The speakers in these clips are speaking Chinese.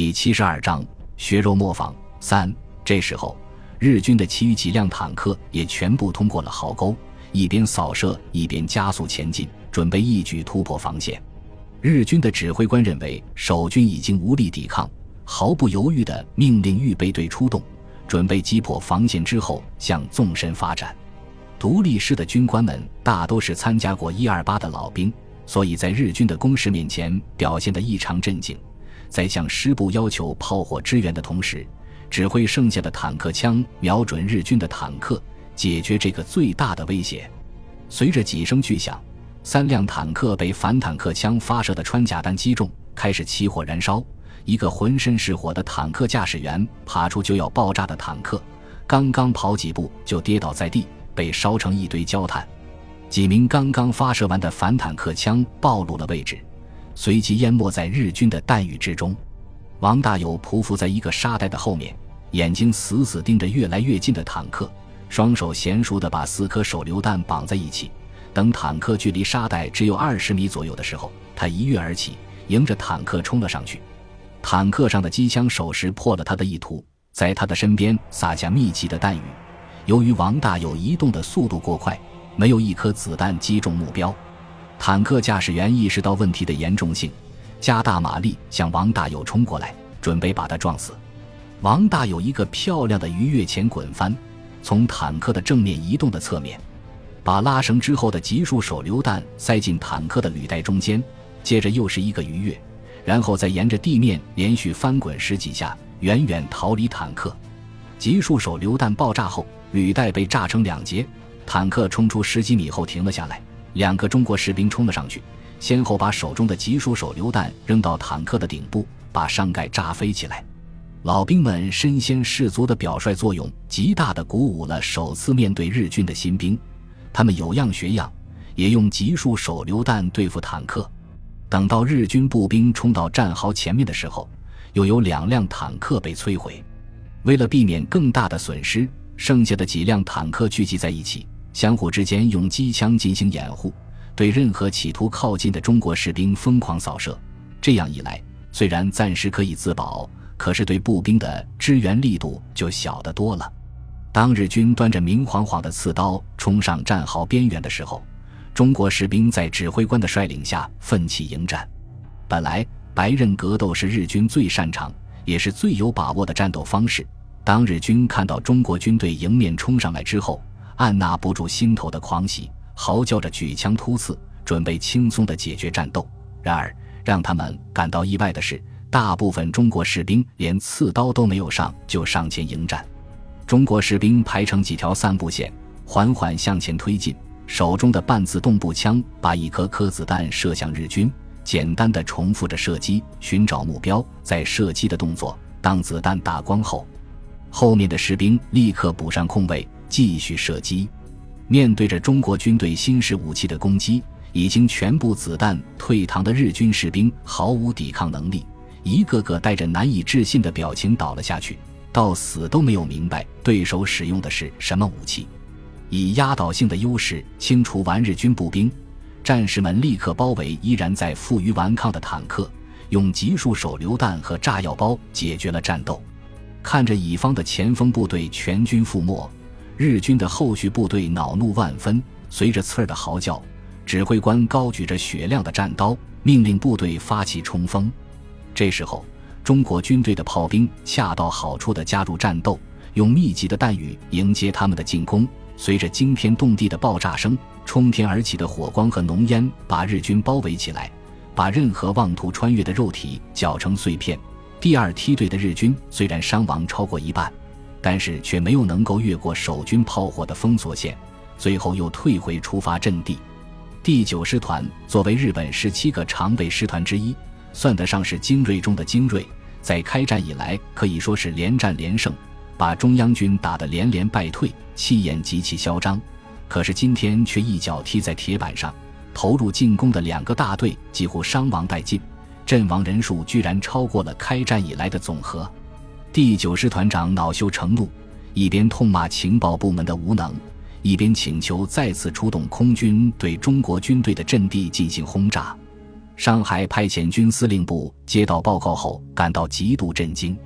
第七十二章血肉磨坊三。这时候，日军的其余几辆坦克也全部通过了壕沟，一边扫射一边加速前进，准备一举突破防线。日军的指挥官认为守军已经无力抵抗，毫不犹豫地命令预备队出动，准备击破防线之后向纵深发展。独立师的军官们大都是参加过一二八的老兵，所以在日军的攻势面前表现得异常镇静。在向师部要求炮火支援的同时，指挥剩下的坦克枪瞄准日军的坦克，解决这个最大的威胁。随着几声巨响。三辆坦克被反坦克枪发射的穿甲弹击中，开始起火燃烧。一个浑身是火的坦克驾驶员爬出就要爆炸的坦克，刚刚跑几步就跌倒在地，被烧成一堆焦炭。几名刚刚发射完的反坦克枪暴露了位置，随即淹没在日军的弹雨之中。王大有匍匐在一个沙袋的后面，眼睛死死盯着越来越近的坦克，双手娴熟地把四颗手榴弹绑在一起。等坦克距离沙袋只有二十米左右的时候，他一跃而起，迎着坦克冲了上去。坦克上的机枪手识破了他的意图，在他的身边撒下密集的弹雨。由于王大有移动的速度过快，没有一颗子弹击中目标。坦克驾驶员意识到问题的严重性，加大马力向王大有冲过来，准备把他撞死。王大有一个漂亮的鱼跃前滚翻，从坦克的正面移动的侧面。把拉绳之后的集束手榴弹塞进坦克的履带中间，接着又是一个鱼跃，然后再沿着地面连续翻滚十几下，远远逃离坦克。集束手榴弹爆炸后，履带被炸成两截，坦克冲出十几米后停了下来。两个中国士兵冲了上去，先后把手中的集束手榴弹扔到坦克的顶部，把上盖炸飞起来。老兵们身先士卒的表率作用，极大的鼓舞了首次面对日军的新兵。他们有样学样，也用集束手榴弹对付坦克。等到日军步兵冲到战壕前面的时候，又有两辆坦克被摧毁。为了避免更大的损失，剩下的几辆坦克聚集在一起，相互之间用机枪进行掩护，对任何企图靠近的中国士兵疯狂扫射。这样一来，虽然暂时可以自保，可是对步兵的支援力度就小得多了。当日军端着明晃晃的刺刀冲上战壕边缘的时候，中国士兵在指挥官的率领下奋起迎战。本来白刃格斗是日军最擅长也是最有把握的战斗方式。当日军看到中国军队迎面冲上来之后，按捺不住心头的狂喜，嚎叫着举枪突刺，准备轻松地解决战斗。然而让他们感到意外的是，大部分中国士兵连刺刀都没有上就上前迎战。中国士兵排成几条散步线，缓缓向前推进，手中的半自动步枪把一颗颗子弹射向日军，简单的重复着射击，寻找目标，在射击的动作。当子弹打光后，后面的士兵立刻补上空位，继续射击。面对着中国军队新式武器的攻击，已经全部子弹退膛的日军士兵毫无抵抗能力，一个个带着难以置信的表情倒了下去。到死都没有明白对手使用的是什么武器，以压倒性的优势清除完日军步兵，战士们立刻包围依然在负隅顽抗的坦克，用集束手榴弹和炸药包解决了战斗。看着乙方的前锋部队全军覆没，日军的后续部队恼怒万分，随着刺儿的嚎叫，指挥官高举着雪亮的战刀，命令部队发起冲锋。这时候。中国军队的炮兵恰到好处地加入战斗，用密集的弹雨迎接他们的进攻。随着惊天动地的爆炸声，冲天而起的火光和浓烟把日军包围起来，把任何妄图穿越的肉体搅成碎片。第二梯队的日军虽然伤亡超过一半，但是却没有能够越过守军炮火的封锁线，最后又退回出发阵地。第九师团作为日本十七个常备师团之一。算得上是精锐中的精锐，在开战以来可以说是连战连胜，把中央军打得连连败退，气焰极其嚣张。可是今天却一脚踢在铁板上，投入进攻的两个大队几乎伤亡殆尽，阵亡人数居然超过了开战以来的总和。第九师团长恼羞成怒，一边痛骂情报部门的无能，一边请求再次出动空军对中国军队的阵地进行轰炸。上海派遣军司令部接到报告后感到极度震惊，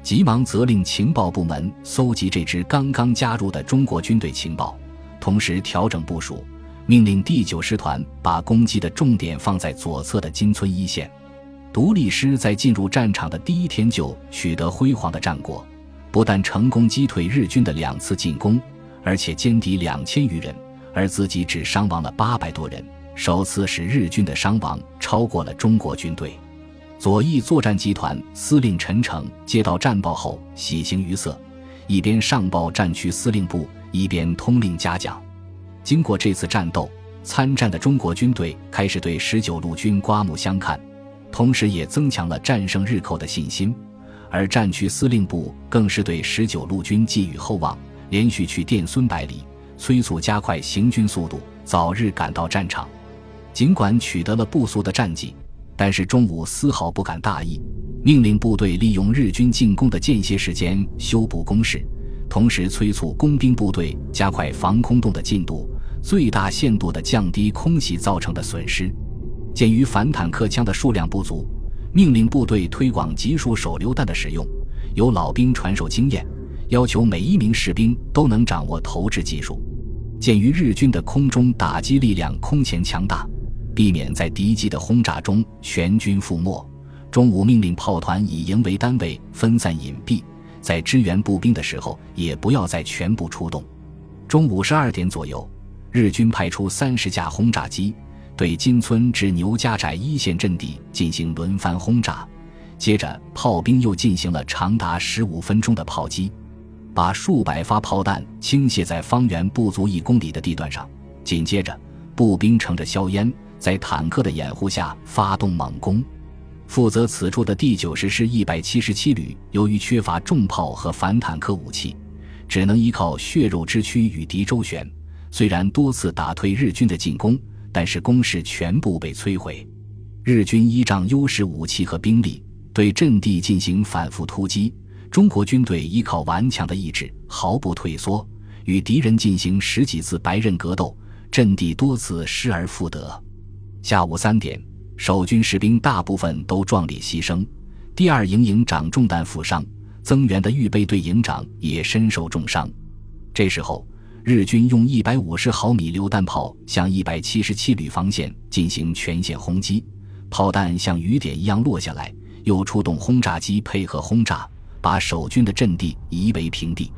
急忙责令情报部门搜集这支刚刚加入的中国军队情报，同时调整部署，命令第九师团把攻击的重点放在左侧的金村一线。独立师在进入战场的第一天就取得辉煌的战果，不但成功击退日军的两次进攻，而且歼敌两千余人，而自己只伤亡了八百多人。首次使日军的伤亡超过了中国军队。左翼作战集团司令陈诚接到战报后喜形于色，一边上报战区司令部，一边通令嘉奖。经过这次战斗，参战的中国军队开始对十九路军刮目相看，同时也增强了战胜日寇的信心。而战区司令部更是对十九路军寄予厚望，连续去电孙百里，催促加快行军速度，早日赶到战场。尽管取得了不俗的战绩，但是中午丝毫不敢大意，命令部队利用日军进攻的间歇时间修补工事，同时催促工兵部队加快防空洞的进度，最大限度地降低空袭造成的损失。鉴于反坦克枪的数量不足，命令部队推广集束手榴弹的使用，由老兵传授经验，要求每一名士兵都能掌握投掷技术。鉴于日军的空中打击力量空前强大。避免在敌机的轰炸中全军覆没。中午命令炮团以营为单位分散隐蔽，在支援步兵的时候也不要再全部出动。中午十二点左右，日军派出三十架轰炸机对金村至牛家寨一线阵地进行轮番轰炸，接着炮兵又进行了长达十五分钟的炮击，把数百发炮弹倾泻在方圆不足一公里的地段上。紧接着，步兵乘着硝烟。在坦克的掩护下发动猛攻，负责此处的第九十师一百七十七旅，由于缺乏重炮和反坦克武器，只能依靠血肉之躯与敌周旋。虽然多次打退日军的进攻，但是攻势全部被摧毁。日军依仗优势武器和兵力，对阵地进行反复突击；中国军队依靠顽强的意志，毫不退缩，与敌人进行十几次白刃格斗，阵地多次失而复得。下午三点，守军士兵大部分都壮烈牺牲。第二营营长中弹负伤，增援的预备队营长也身受重伤。这时候，日军用一百五十毫米榴弹炮向一百七十七旅防线进行全线轰击，炮弹像雨点一样落下来，又出动轰炸机配合轰炸，把守军的阵地夷为平地。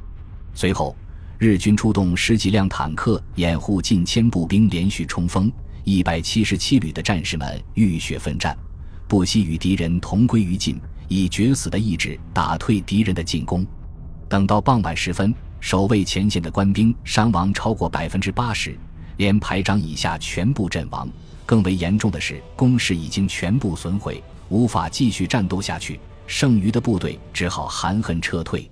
随后，日军出动十几辆坦克掩护近千步兵连续冲锋。一百七十七旅的战士们浴血奋战，不惜与敌人同归于尽，以决死的意志打退敌人的进攻。等到傍晚时分，守卫前线的官兵伤亡超过百分之八十，连排长以下全部阵亡。更为严重的是，工事已经全部损毁，无法继续战斗下去，剩余的部队只好含恨撤退。